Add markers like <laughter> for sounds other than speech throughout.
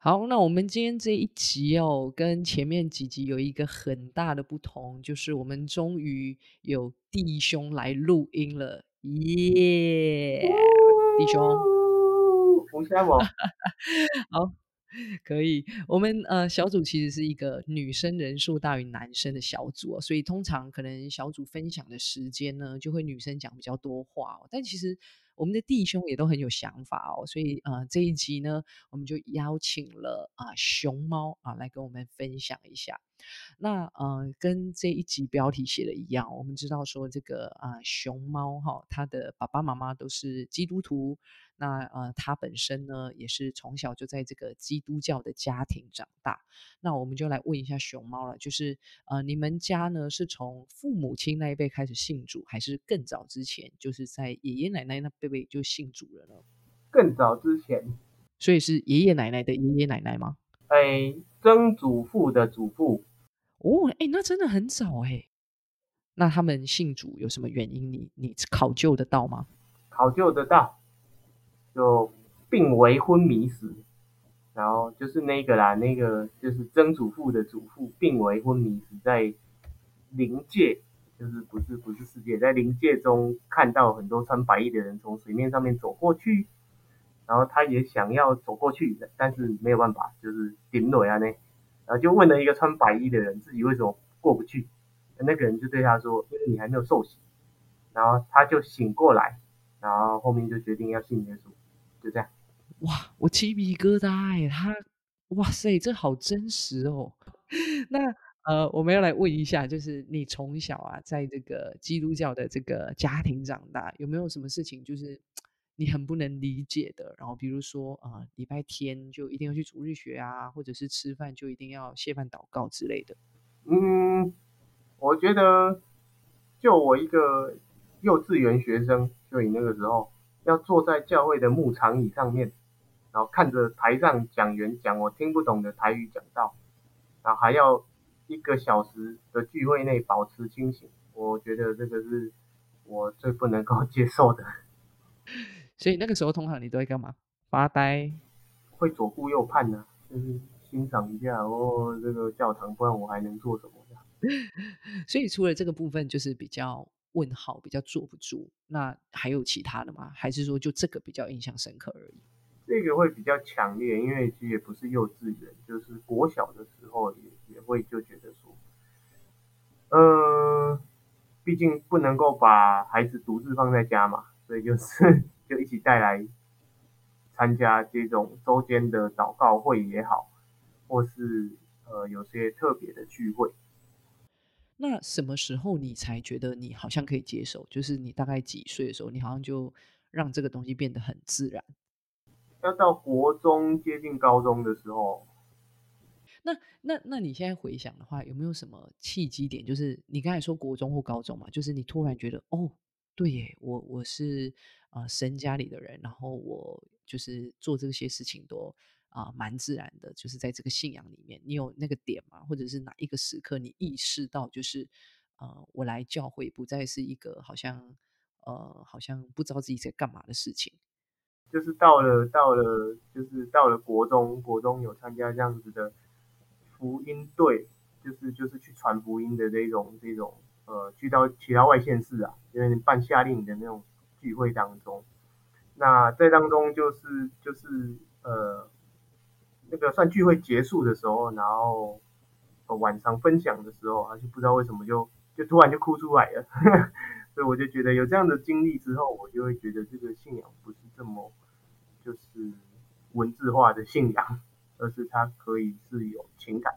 好，那我们今天这一集哦，跟前面几集有一个很大的不同，就是我们终于有弟兄来录音了，耶！弟兄，胡瞎我，<laughs> 好，可以。我们呃小组其实是一个女生人数大于男生的小组哦，所以通常可能小组分享的时间呢，就会女生讲比较多话哦。但其实我们的弟兄也都很有想法哦，所以呃这一集呢，我们就邀请了啊熊猫啊来跟我们分享一下。那呃跟这一集标题写的一样，我们知道说这个啊熊猫哈，它的爸爸妈妈都是基督徒。那呃，他本身呢，也是从小就在这个基督教的家庭长大。那我们就来问一下熊猫了，就是呃，你们家呢是从父母亲那一辈开始信主，还是更早之前，就是在爷爷奶奶那辈辈就信主了呢？更早之前，所以是爷爷奶奶的爷爷奶奶吗？哎，曾祖父的祖父。哦，哎，那真的很早哎。那他们信主有什么原因？你你考究得到吗？考究得到。就病危昏迷死，然后就是那个啦，那个就是曾祖父的祖父病危昏迷死在灵界，就是不是不是世界，在灵界中看到很多穿白衣的人从水面上面走过去，然后他也想要走过去，但是没有办法，就是顶落啊那，然后就问了一个穿白衣的人，自己为什么过不去？那个人就对他说，因为你还没有受洗，然后他就醒过来，然后后面就决定要信耶稣。就这样，哇！我鸡皮疙瘩哎，他，哇塞，这好真实哦。<laughs> 那呃，我们要来问一下，就是你从小啊，在这个基督教的这个家庭长大，有没有什么事情就是你很不能理解的？然后比如说啊，礼拜天就一定要去主日学啊，或者是吃饭就一定要谢饭祷告之类的。嗯，我觉得就我一个幼稚园学生，就你那个时候。要坐在教会的牧场椅上面，然后看着台上讲员讲我听不懂的台语讲道，然后还要一个小时的聚会内保持清醒，我觉得这个是我最不能够接受的。所以那个时候通常你都会干嘛？发呆？会左顾右盼呢，就是欣赏一下哦这个教堂，不然我还能做什么？<laughs> 所以除了这个部分，就是比较。问号比较坐不住，那还有其他的吗？还是说就这个比较印象深刻而已？这个会比较强烈，因为其实也不是幼稚园，就是国小的时候也也会就觉得说，呃，毕竟不能够把孩子独自放在家嘛，所以就是 <laughs> 就一起带来参加这种周间的祷告会也好，或是呃有些特别的聚会。那什么时候你才觉得你好像可以接受？就是你大概几岁的时候，你好像就让这个东西变得很自然。要到国中接近高中的时候。那那那你现在回想的话，有没有什么契机点？就是你刚才说国中或高中嘛，就是你突然觉得哦，对耶，我我是啊神家里的人，然后我就是做这些事情都。啊，蛮自然的，就是在这个信仰里面，你有那个点吗？或者是哪一个时刻你意识到，就是呃，我来教会不再是一个好像呃，好像不知道自己在干嘛的事情。就是到了到了，就是到了国中，国中有参加这样子的福音队，就是就是去传福音的这种这种呃，去到其他外县市啊，因为办夏令营的那种聚会当中，那在当中就是就是呃。那个算聚会结束的时候，然后晚上分享的时候，他就不知道为什么就就突然就哭出来了，<laughs> 所以我就觉得有这样的经历之后，我就会觉得这个信仰不是这么就是文字化的信仰，<laughs> 而是它可以是有情感。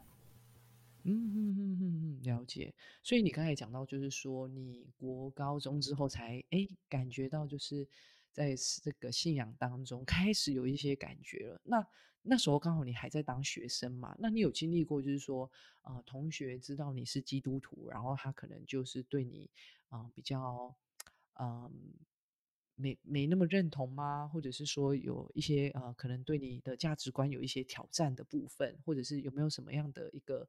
嗯嗯嗯嗯嗯，了解。所以你刚才讲到，就是说你国高中之后才哎感觉到，就是在这个信仰当中开始有一些感觉了。那那时候刚好你还在当学生嘛，那你有经历过就是说，呃，同学知道你是基督徒，然后他可能就是对你啊比较，嗯，没没那么认同吗？或者是说有一些呃，可能对你的价值观有一些挑战的部分，或者是有没有什么样的一个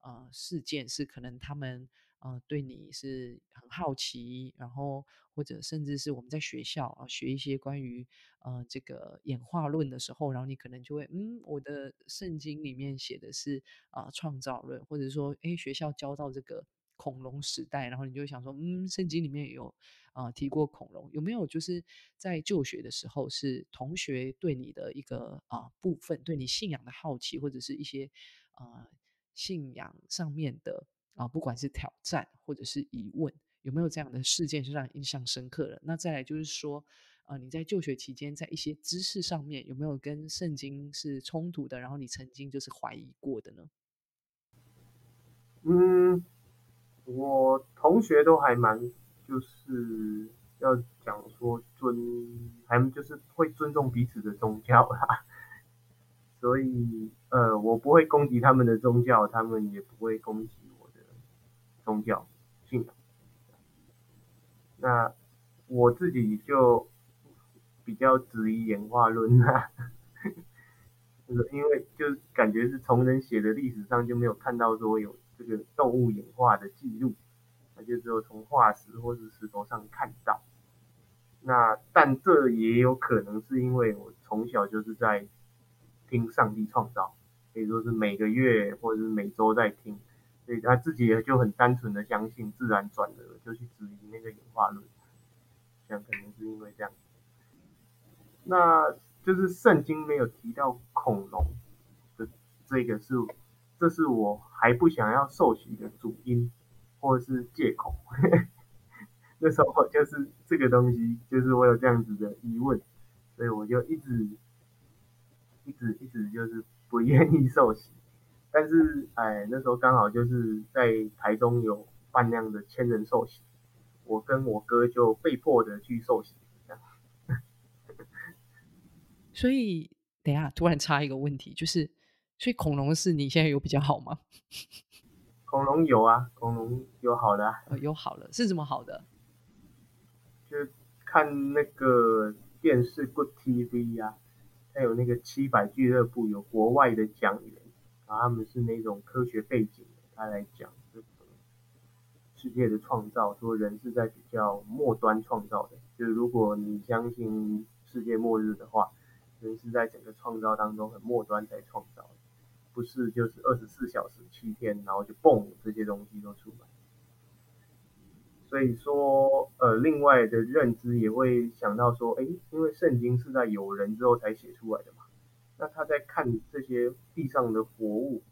呃事件是可能他们呃对你是很好奇，然后或者甚至是我们在学校啊学一些关于呃这个演化论的时候，然后你可能就会嗯，我的圣经里面写的是啊、创造论，或者说诶学校教到这个恐龙时代，然后你就想说嗯，圣经里面有啊、提过恐龙，有没有就是在就学的时候是同学对你的一个啊、部分，对你信仰的好奇，或者是一些呃信仰上面的啊、不管是挑战或者是疑问，有没有这样的事件是让你印象深刻的？那再来就是说，呃，你在就学期间，在一些知识上面有没有跟圣经是冲突的？然后你曾经就是怀疑过的呢？嗯，我同学都还蛮就是要讲说尊，还就是会尊重彼此的宗教啦，<laughs> 所以呃，我不会攻击他们的宗教，他们也不会攻击宗教信仰。那我自己就比较质疑演化论啊，因为就感觉是从人写的历史上就没有看到说有这个动物演化的记录，那就只有从化石或是石头上看到。那但这也有可能是因为我从小就是在听上帝创造，可以说是每个月或者是每周在听，所以他自己也就很单纯的相信，自然转的就去质疑那个演化论，想可能是因为这样。那就是圣经没有提到恐龙的这个是，这是我还不想要受洗的主因，或者是借口。<laughs> 那时候就是这个东西，就是我有这样子的疑问，所以我就一直一直一直就是不愿意受洗。但是哎，那时候刚好就是在台中有办那样的千人寿喜，我跟我哥就被迫的去受洗。<laughs> 所以等一下突然插一个问题，就是所以恐龙是你现在有比较好吗？<laughs> 恐龙有啊，恐龙有好的、啊，呃，有好了，是怎么好的？就看那个电视 Good TV 啊，还有那个七百俱乐部有国外的讲员，他们是那种科学背景的，他来讲这个世界的创造，说人是在比较末端创造的，就是如果你相信世界末日的话，人是在整个创造当中很末端才创造的，不是就是二十四小时七天，然后就蹦这些东西都出来。所以说，呃，另外的认知也会想到说，哎，因为圣经是在有人之后才写出来的嘛，那他在看这些地上的活物，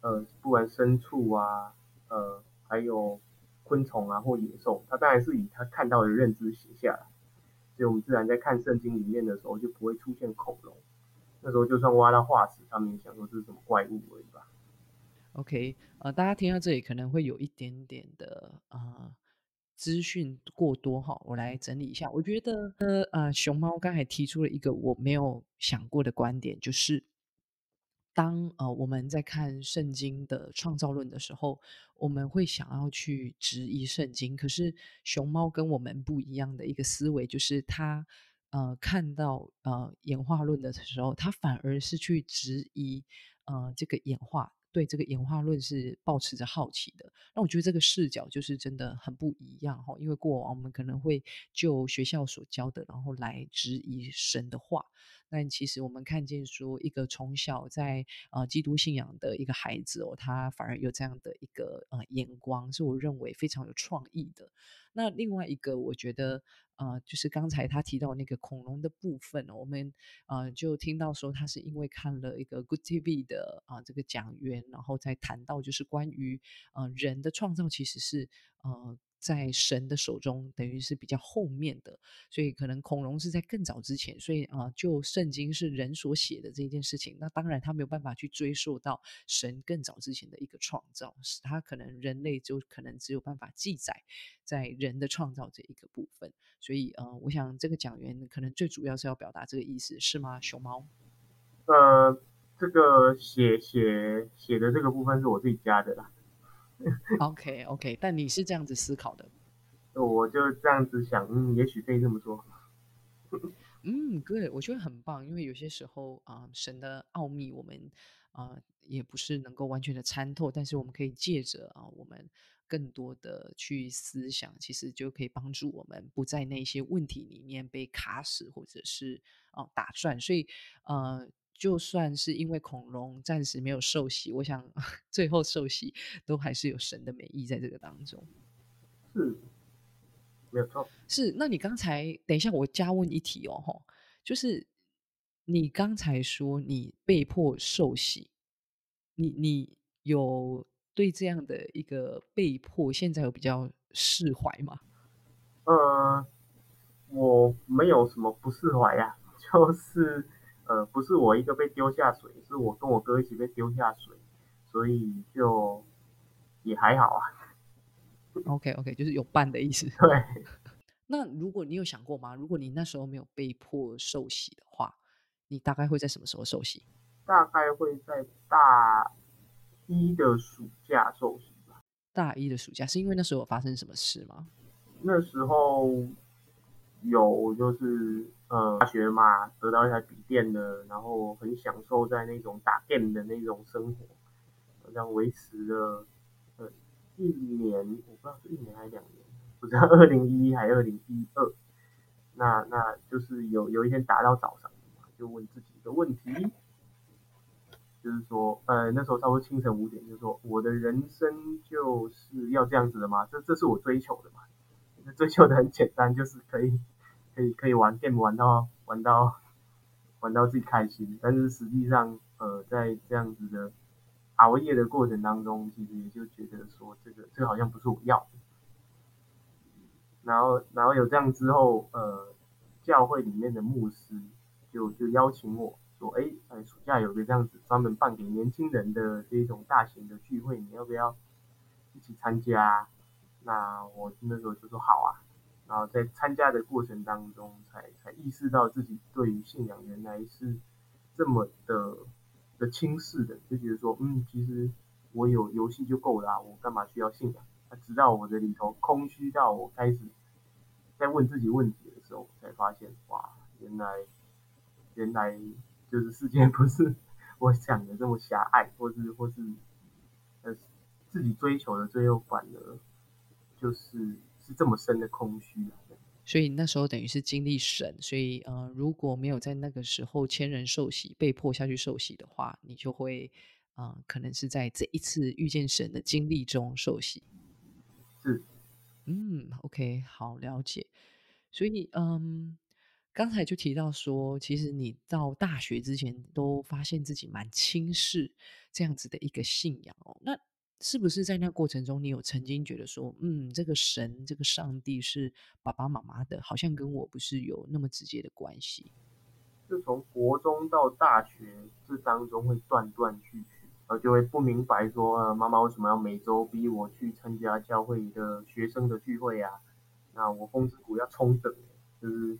呃，不管牲畜啊，呃，还有昆虫啊或野兽，他当然是以他看到的认知写下来，所以我们自然在看圣经里面的时候就不会出现恐龙，那时候就算挖到化石，他们也想说这是什么怪物而已吧。OK，呃，大家听到这里可能会有一点点的呃资讯过多哈，我来整理一下。我觉得呃呃，熊猫刚才提出了一个我没有想过的观点，就是当呃我们在看圣经的创造论的时候，我们会想要去质疑圣经，可是熊猫跟我们不一样的一个思维，就是它呃看到呃演化论的时候，它反而是去质疑呃这个演化。对这个演化论是保持着好奇的，那我觉得这个视角就是真的很不一样哈。因为过往我们可能会就学校所教的，然后来质疑神的话，但其实我们看见说，一个从小在呃基督信仰的一个孩子哦，他反而有这样的一个呃眼光，是我认为非常有创意的。那另外一个，我觉得啊，就是刚才他提到那个恐龙的部分，我们呃就听到说他是因为看了一个 Good TV 的啊、这个讲员，然后再谈到就是关于呃人的创造其实是呃。在神的手中，等于是比较后面的，所以可能恐龙是在更早之前，所以啊、就圣经是人所写的这件事情，那当然他没有办法去追溯到神更早之前的一个创造，是他可能人类就可能只有办法记载在人的创造这一个部分，所以呃，我想这个讲员可能最主要是要表达这个意思，是吗？熊猫呃，这个写写写的这个部分是我自己加的啦，<laughs> OK OK，但你是这样子思考的，我就这样子想，嗯，也许可以这么说。<laughs> 嗯，，Good，，我觉得很棒，因为有些时候啊、神的奥秘我们啊、也不是能够完全的参透，但是我们可以借着啊、我们更多的去思想，其实就可以帮助我们不在那些问题里面被卡死，或者是哦打转。所以呃，就算是因为恐龙暂时没有受洗，我想 <laughs> 最后受洗都还是有神的美意在这个当中。是，没有错。是，那你刚才等一下，我加问一题哦，吼，就是你刚才说你被迫受洗，你你有对这样的一个被迫，现在有比较释怀吗？呃，我没有什么不释怀呀，<laughs> 就是呃，不是我一个被丢下水，是我跟我哥一起被丢下水，所以就也还好啊。OK OK，就是有伴的意思。对，<laughs> 那如果你有想过吗？如果你那时候没有被迫受洗的话，你大概会在什么时候受洗？大概会在大一的暑假受洗吧。大一的暑假是因为那时候有发生什么事吗？那时候有就是呃大学嘛，得到一台笔电的，然后很享受在那种打 game 的那种生活，这样维持了呃一年，我不知道是一年还是两年，不知道 <laughs> 二零一一还是二零一二。那那就是有有一天打到早上嘛，就问自己一个问题，就是说呃那时候差不多清晨五点，就是说我的人生就是要这样子的吗？这这是我追求的嘛？追求的很简单，就是可以可以可以玩 game 玩到玩到 <laughs> 玩到自己开心，但是实际上呃在这样子的熬夜的过程当中，其实也就觉得说这个这个好像不是我要的。然后然后有这样之后，呃教会里面的牧师就就邀请我说，哎哎暑假有个这样子专门办给年轻人的这种大型的聚会，你要不要一起参加？那我那时候就说好啊，然后在参加的过程当中，才才意识到自己对于信仰原来是这么的的轻视的，就觉得说，嗯，其实我有游戏就够了，我干嘛需要信仰？直到我的里头空虚到我开始在问自己问题的时候，才发现，哇，原来原来就是世界不是我想的这么狭隘，或是或是呃自己追求的最后反而。就是是这么深的空虚所以那时候等于是经历神，所以呃，如果没有在那个时候千人受洗，被迫下去受洗的话，你就会啊，可能是在这一次遇见神的经历中受洗。是，嗯，OK，好了解。所以嗯，刚才就提到说，其实你到大学之前都发现自己蛮轻视这样子的一个信仰哦，那。是不是在那过程中，你有曾经觉得说，嗯，这个神，这个上帝是爸爸妈妈的，好像跟我不是有那么直接的关系？就从国中到大学这当中会断断续续，呃，就会不明白说，呃，妈妈为什么要每周逼我去参加教会的学生的聚会啊？那我风之谷要充等，就是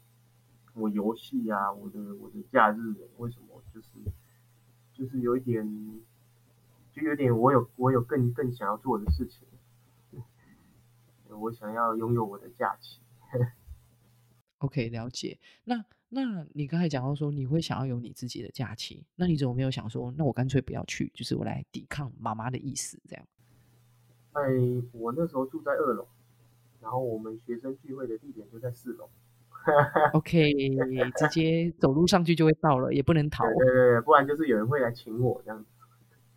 我游戏啊，我的我的假日，为什么就是就是有一点。就有点，我有我有更更想要做的事情，我想要拥有我的假期。OK，了解。那那你刚才讲到说你会想要有你自己的假期，那你怎么没有想说，那我干脆不要去，就是我来抵抗妈妈的意思这样？哎，我那时候住在二楼，然后我们学生聚会的地点就在四楼。OK，直接走路上去就会到了，也不能逃。对对对，不然就是有人会来请我这样子。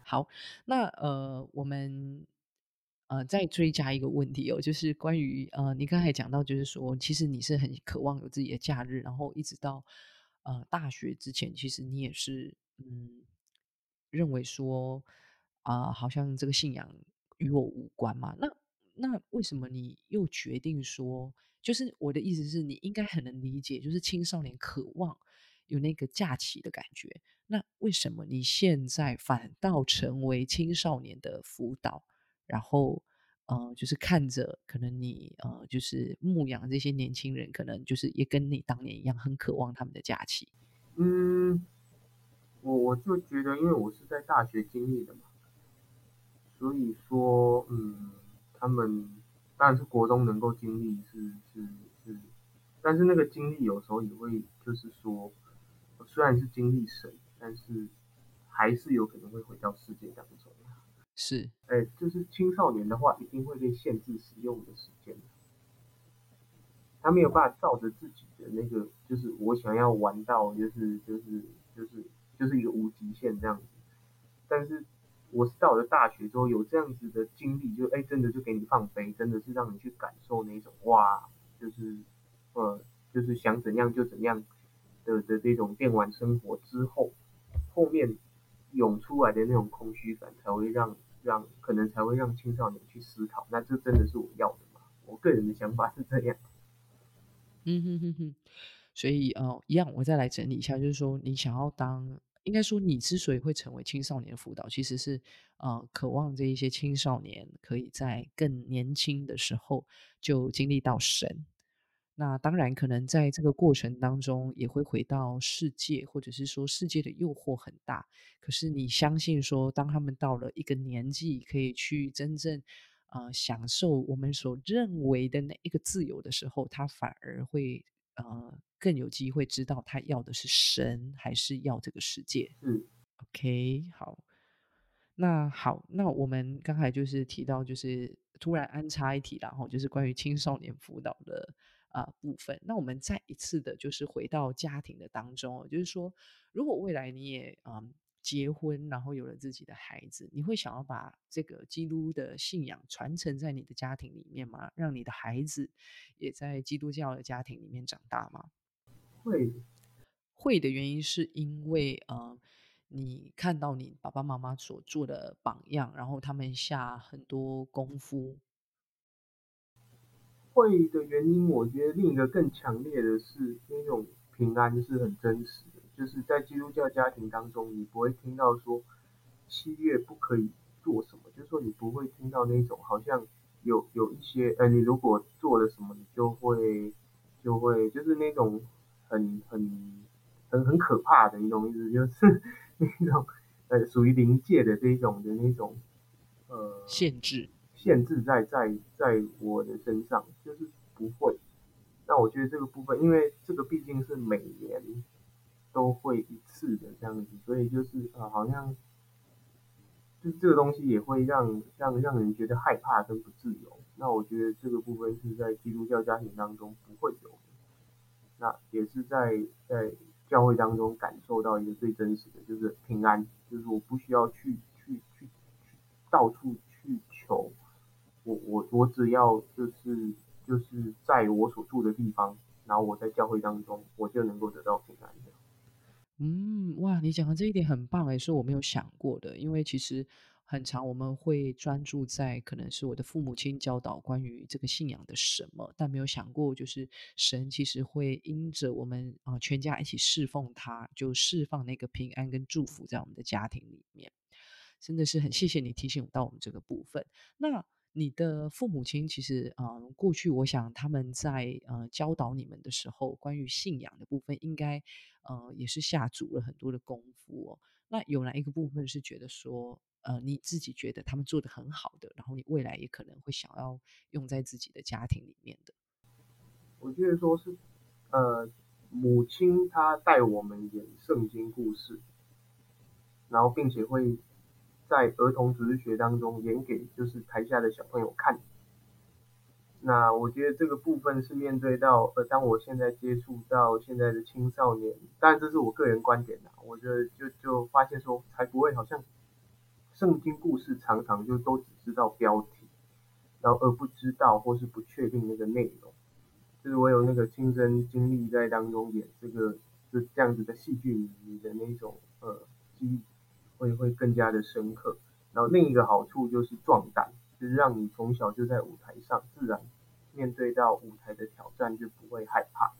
好，那呃，我们呃再追加一个问题哦，就是关于呃，你刚才讲到，就是说，其实你是很渴望有自己的假日，然后一直到呃大学之前，其实你也是嗯认为说啊，好像这个信仰与我无关嘛。那那为什么你又决定说，就是我的意思是你应该很能理解，就是青少年渴望。有那个假期的感觉，那为什么你现在反倒成为青少年的辅导？然后，呃，就是看着可能你呃，就是牧养这些年轻人，可能就是也跟你当年一样，很渴望他们的假期。嗯，我我就觉得，因为我是在大学经历的嘛，所以说，嗯，他们当然是国中能够经历是是是，但是那个经历有时候也会就是说。虽然是经历神，但是还是有可能会回到世界当中。是，哎，就是青少年的话，一定会被限制使用的时间。他没有办法照着自己的那个，就是我想要玩到，就是就是就是就是一个无极限这样子。但是我是到了大学之后有这样子的经历，就哎真的就给你放飞，真的是让你去感受那种哇，就是呃就是想怎样就怎样的的这种电玩生活之后，后面涌出来的那种空虚感，才会让让可能才会让青少年去思考，那这真的是我要的吗？我个人的想法是这样。嗯哼哼哼，所以呃，一样，我再来整理一下，就是说，你想要当，应该说，你之所以会成为青少年辅导，其实是呃，渴望这一些青少年可以在更年轻的时候就经历到神。那当然，可能在这个过程当中，也会回到世界，或者是说世界的诱惑很大。可是你相信说，当他们到了一个年纪，可以去真正。呃，享受我们所认为的那一个自由的时候，他反而会呃更有机会知道他要的是神还是要这个世界。嗯，OK，好，那好，那我们刚才就是提到，就是突然安插一题，然后就是关于青少年辅导的啊部分。那我们再一次的，就是回到家庭的当中，就是说，如果未来你也嗯。结婚，然后有了自己的孩子，你会想要把这个基督的信仰传承在你的家庭里面吗？让你的孩子也在基督教的家庭里面长大吗？会，会的原因是因为呃，你看到你爸爸妈妈所做的榜样，然后他们下很多功夫。会的原因，我觉得另一个更强烈的是那种平安是很真实的。就是在基督教家庭当中，你不会听到说七月不可以做什么，就是说你不会听到那种好像有有一些，呃，你如果做了什么，你就会就会就是那种很很很很可怕的一种意思，就是那种 <laughs> 呃属于灵界的这种的那种呃限制限制在在在我的身上，就是不会。那我觉得这个部分，因为这个毕竟是每年。都会一次的这样子，所以就是呃，好像就这个东西也会让让让人觉得害怕跟不自由。那我觉得这个部分是在基督教家庭当中不会有的，那也是在在教会当中感受到一个最真实的，就是平安，就是我不需要去去去去到处去求，我我我只要就是就是在我所住的地方，然后我在教会当中，我就能够得到平安的。嗯，哇，你讲的这一点很棒诶，是我没有想过的。因为其实很长，我们会专注在可能是我的父母亲教导关于这个信仰的什么，但没有想过，就是神其实会因着我们啊全家一起侍奉他，就释放那个平安跟祝福在我们的家庭里面。真的是很谢谢你提醒到我们这个部分。那你的父母亲其实啊，过去我想他们在呃教导你们的时候，关于信仰的部分，应该呃也是下足了很多的功夫哦。那有哪一个部分是觉得说呃你自己觉得他们做的很好的，然后你未来也可能会想要用在自己的家庭里面的？我觉得说是呃母亲她带我们演圣经故事，然后并且会。在儿童主日学当中演给就是台下的小朋友看，那我觉得这个部分是面对到呃，当我现在接触到现在的青少年，当然这是我个人观点啦，我觉得就就发现说才不会好像圣经故事常常就都只知道标题，然后而不知道或是不确定那个内容，就是我有那个亲身经历在当中演这个就这样子的戏剧里的那种呃记忆。会会更加的深刻，然后另一个好处就是壮胆，就是让你从小就在舞台上，自然面对到舞台的挑战就不会害怕。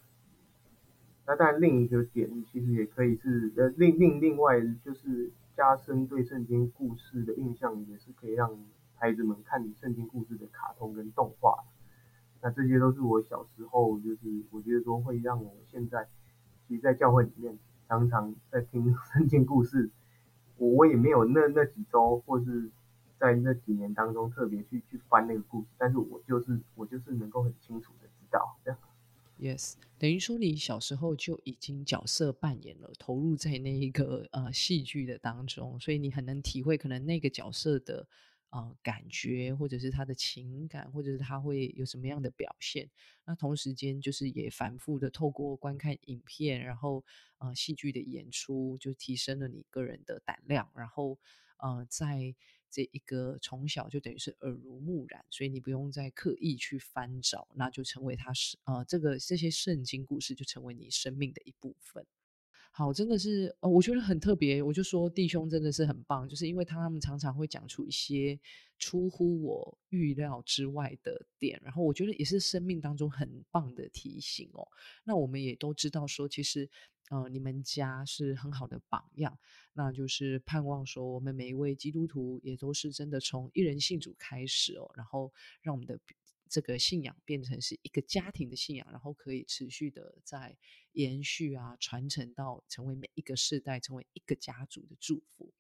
那当然另一个点其实也可以是呃另另另外就是加深对圣经故事的印象，也是可以让孩子们看你圣经故事的卡通跟动画。那这些都是我小时候就是我觉得说会让我现在其实在教会里面常常在听 <laughs> 圣经故事。我我也没有那那几周，或是在那几年当中特别去去翻那个故事，但是我就是我就是能够很清楚的知道这样。Yes，等于说你小时候就已经角色扮演了，投入在那一个呃戏剧的当中，所以你很能体会可能那个角色的呃感觉，或者是他的情感，或者是他会有什么样的表现。那同时间就是也反复的透过观看影片，然后呃戏剧的演出，就提升了你个人的胆量，然后呃在这一个从小就等于是耳濡目染，所以你不用再刻意去翻找，那就成为他是呃这个这些圣经故事就成为你生命的一部分。好，真的是，哦，我觉得很特别。我就说弟兄真的是很棒，就是因为他们常常会讲出一些出乎我预料之外的点，然后我觉得也是生命当中很棒的提醒哦。那我们也都知道说，其实，呃，你们家是很好的榜样，那就是盼望说，我们每一位基督徒也都是真的从一人信主开始哦，然后让我们的。这个信仰变成是一个家庭的信仰，然后可以持续的在延续啊，传承到成为每一个世代，成为一个家族的祝福。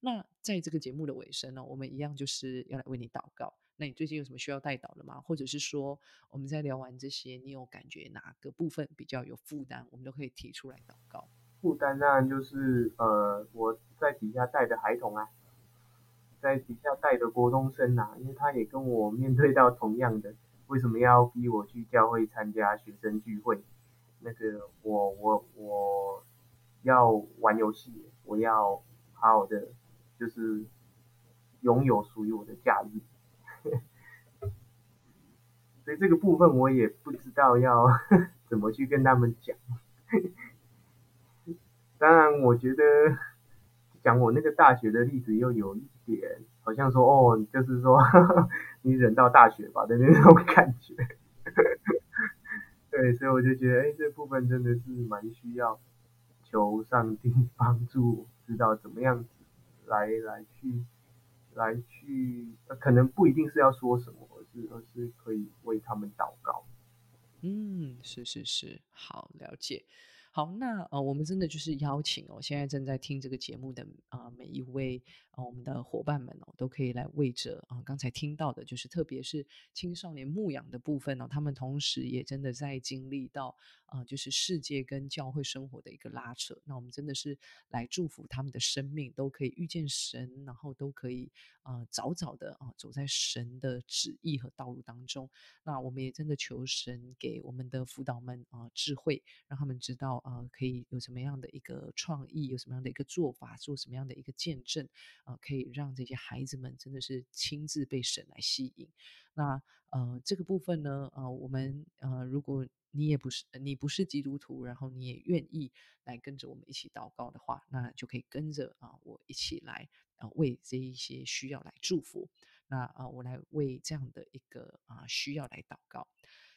那在这个节目的尾声呢，我们一样就是要来为你祷告。那你最近有什么需要带祷的吗？或者是说，我们在聊完这些，你有感觉哪个部分比较有负担，我们都可以提出来祷告。负担当然就是呃，我在底下带的孩童啊。在底下带的国中生啊，因为他也跟我面对到同样的，为什么要逼我去教会参加学生聚会？那个我我我要玩游戏，我要好好的就是拥有属于我的假日，<laughs> 所以这个部分我也不知道要 <laughs> 怎么去跟他们讲。当然，我觉得。讲我那个大学的例子，又有点好像说哦，就是说 <laughs> 你忍到大学吧的那种感觉。<laughs> 对，所以我就觉得，哎，这部分真的是蛮需要求上帝帮助，知道怎么样来来去来去，可能不一定是要说什么，而是而是可以为他们祷告。嗯，是是是，好了解。好，那呃，我们真的就是邀请哦，现在正在听这个节目的啊每一位啊我们的伙伴们哦，都可以来为着啊刚才听到的，就是特别是青少年牧养的部分哦，他们同时也真的在经历到啊，就是世界跟教会生活的一个拉扯。那我们真的是来祝福他们的生命都可以遇见神，然后都可以啊早早的啊走在神的旨意和道路当中。那我们也真的求神给我们的辅导们啊智慧，让他们知道。啊，可以有什么样的一个创意，有什么样的一个做法，做什么样的一个见证啊，可以让这些孩子们真的是亲自被神来吸引。那呃，这个部分呢，呃，我们呃，如果你也不是你不是基督徒，然后你也愿意来跟着我们一起祷告的话，那就可以跟着啊我一起来啊为这一些需要来祝福。那啊，我来为这样的一个啊需要来祷告。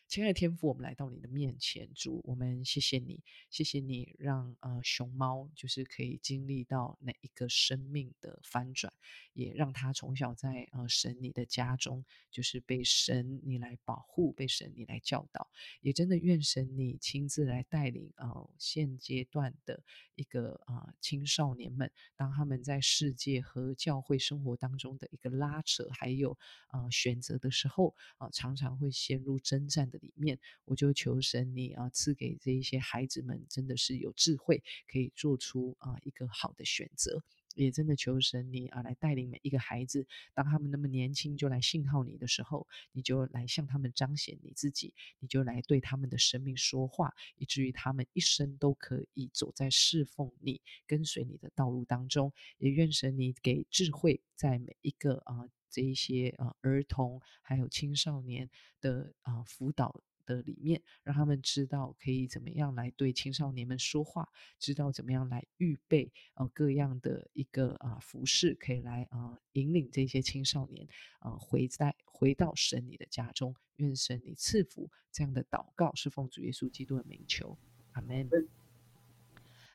亲爱的天父，我们来到你的面前，主，我们谢谢你，谢谢你让呃熊猫就是可以经历到那一个生命的翻转，也让他从小在呃神你的家中，就是被神你来保护，被神你来教导，也真的愿神你亲自来带领呃现阶段的一个啊青少年们，当他们在世界和教会生活当中的一个拉扯，还有啊选择的时候啊，常常会陷入征战的。里面，我就求神你啊，赐给这一些孩子们，真的是有智慧，可以做出啊一个好的选择。也真的求神你啊，来带领每一个孩子，当他们那么年轻就来信靠你的时候，你就来向他们彰显你自己，你就来对他们的生命说话，以至于他们一生都可以走在侍奉你、跟随你的道路当中。也愿神你给智慧，在每一个啊。这一些啊儿童还有青少年的啊辅导的里面，让他们知道可以怎么样来对青少年们说话，知道怎么样来预备呃各样的一个啊服饰，可以来啊引领这些青少年啊回在回到神你的家中，愿神你赐福。这样的祷告是奉主耶稣基督的名求，阿门。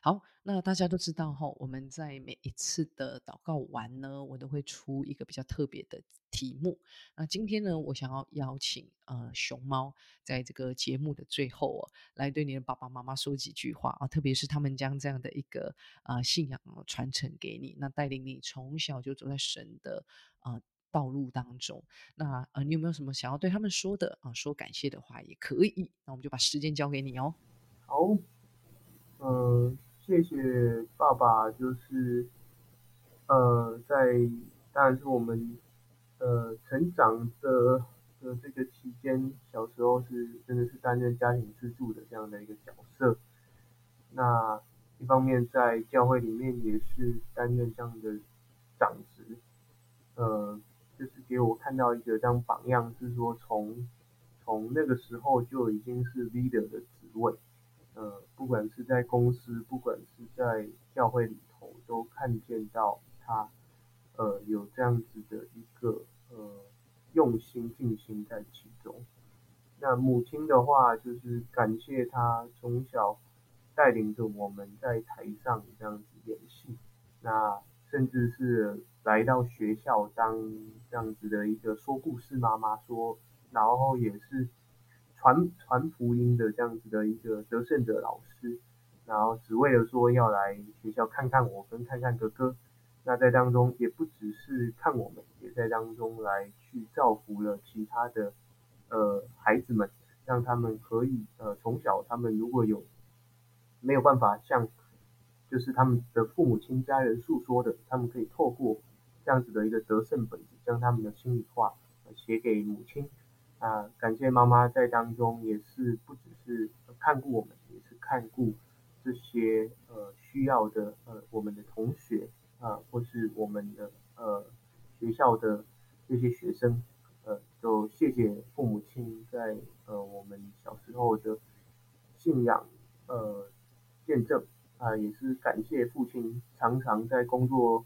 好，那大家都知道哈，我们在每一次的祷告完呢，我都会出一个比较特别的题目。那今天呢，我想要邀请呃熊猫，在这个节目的最后哦，来对你的爸爸妈妈说几句话啊，特别是他们将这样的一个啊信仰传承给你，那带领你从小就走在神的啊道路当中。那呃，你有没有什么想要对他们说的啊？说感谢的话也可以。那我们就把时间交给你哦。好，嗯。谢谢爸爸，就是呃，在当然是我们呃成长的的这个期间，小时候是真的是担任家庭支柱的这样的一个角色。那一方面在教会里面也是担任这样的长职，呃，就是给我看到一个这样榜样，是说从从那个时候就已经是 leader 的职位，不管是在公司，不管是在教会里头，都看见到他，呃，有这样子的一个呃用心尽心在其中。那母亲的话，就是感谢他从小。带领着我们在台上这样子演戏，那甚至是来到学校当这样子的一个说故事妈妈说，然后也是传传福音的这样子的一个得胜者老师，然后只为了说要来学校看看我跟看看哥哥，那在当中也不只是看我们，也在当中来去造福了其他的呃孩子们，让他们可以呃从小他们如果有。没有办法向，就是他们的父母亲家人诉说的，他们可以透过这样子的一个得胜本子，将他们的心里话写给母亲。啊，感谢妈妈在当中也是不只是看顾我们，也是看顾这些呃需要的呃我们的同学啊，或是我们的呃学校的这些学生。呃，就谢谢父母亲在呃我们小时候的信仰呃。见证啊，也是感谢父亲常常在工作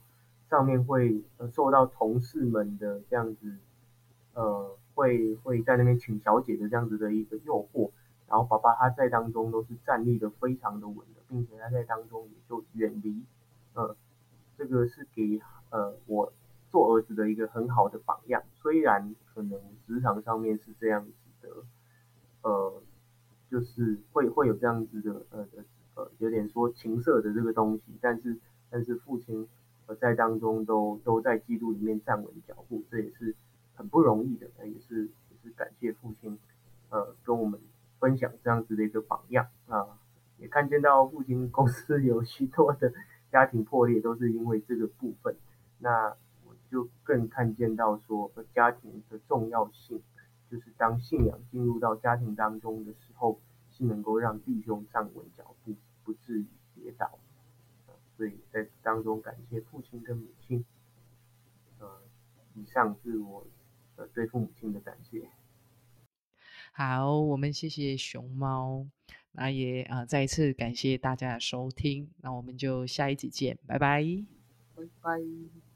上面会呃受到同事们的这样子呃会会在那边请小姐的这样子的一个诱惑，然后爸爸他在当中都是站立的非常的稳的，并且他在当中也就远离呃这个是给呃我做儿子的一个很好的榜样，虽然可能职场上面是这样子的呃就是会会有这样子的呃。呃，有点说情色的这个东西，但是但是父亲呃在当中都都在基督里面站稳脚步，这也是很不容易的，也是也是感谢父亲呃跟我们分享这样子的一个榜样啊，也看见到父亲公司有许多的家庭破裂都是因为这个部分，那我就更看见到说家庭的重要性，就是当信仰进入到家庭当中的时候，是能够让弟兄站稳脚步。不至于跌倒，所以在当中感谢父亲跟母亲。以上是我呃对父母亲的感谢。好，我们谢谢熊猫，那也啊再一次感谢大家的收听，那我们就下一集见，拜拜，拜拜。